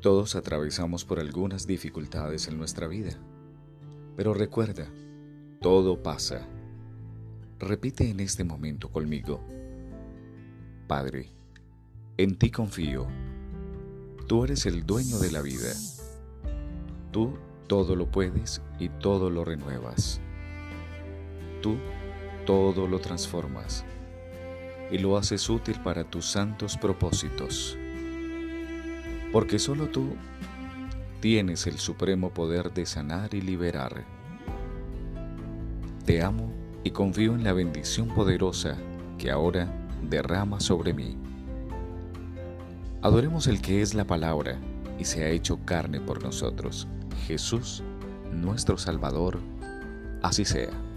Todos atravesamos por algunas dificultades en nuestra vida. Pero recuerda, todo pasa. Repite en este momento conmigo. Padre, en ti confío. Tú eres el dueño de la vida. Tú todo lo puedes y todo lo renuevas. Tú todo lo transformas y lo haces útil para tus santos propósitos porque solo tú tienes el supremo poder de sanar y liberar. Te amo y confío en la bendición poderosa que ahora derrama sobre mí. Adoremos el que es la palabra y se ha hecho carne por nosotros, Jesús, nuestro Salvador, así sea.